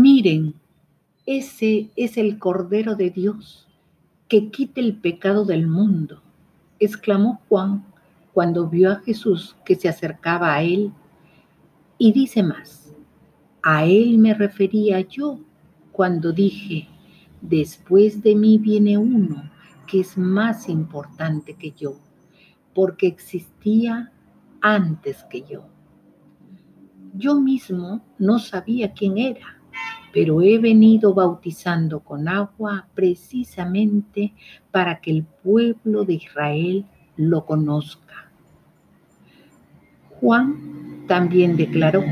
Miren, ese es el Cordero de Dios que quite el pecado del mundo, exclamó Juan cuando vio a Jesús que se acercaba a él. Y dice más, a él me refería yo cuando dije, después de mí viene uno que es más importante que yo, porque existía antes que yo. Yo mismo no sabía quién era pero he venido bautizando con agua precisamente para que el pueblo de Israel lo conozca. Juan también declaró,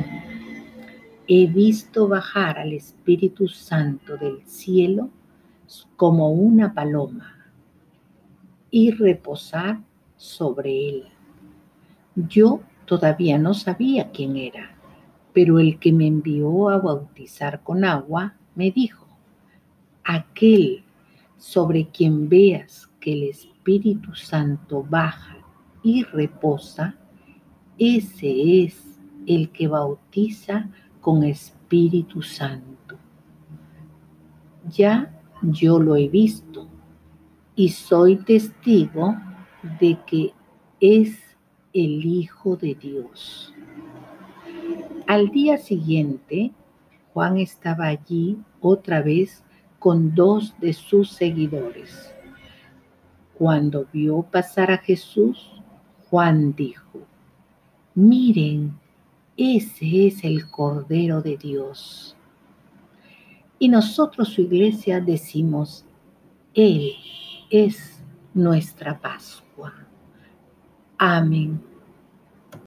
he visto bajar al Espíritu Santo del cielo como una paloma y reposar sobre él. Yo todavía no sabía quién era pero el que me envió a bautizar con agua me dijo, aquel sobre quien veas que el Espíritu Santo baja y reposa, ese es el que bautiza con Espíritu Santo. Ya yo lo he visto y soy testigo de que es el Hijo de Dios. Al día siguiente, Juan estaba allí otra vez con dos de sus seguidores. Cuando vio pasar a Jesús, Juan dijo, miren, ese es el Cordero de Dios. Y nosotros, su iglesia, decimos, Él es nuestra Pascua. Amén.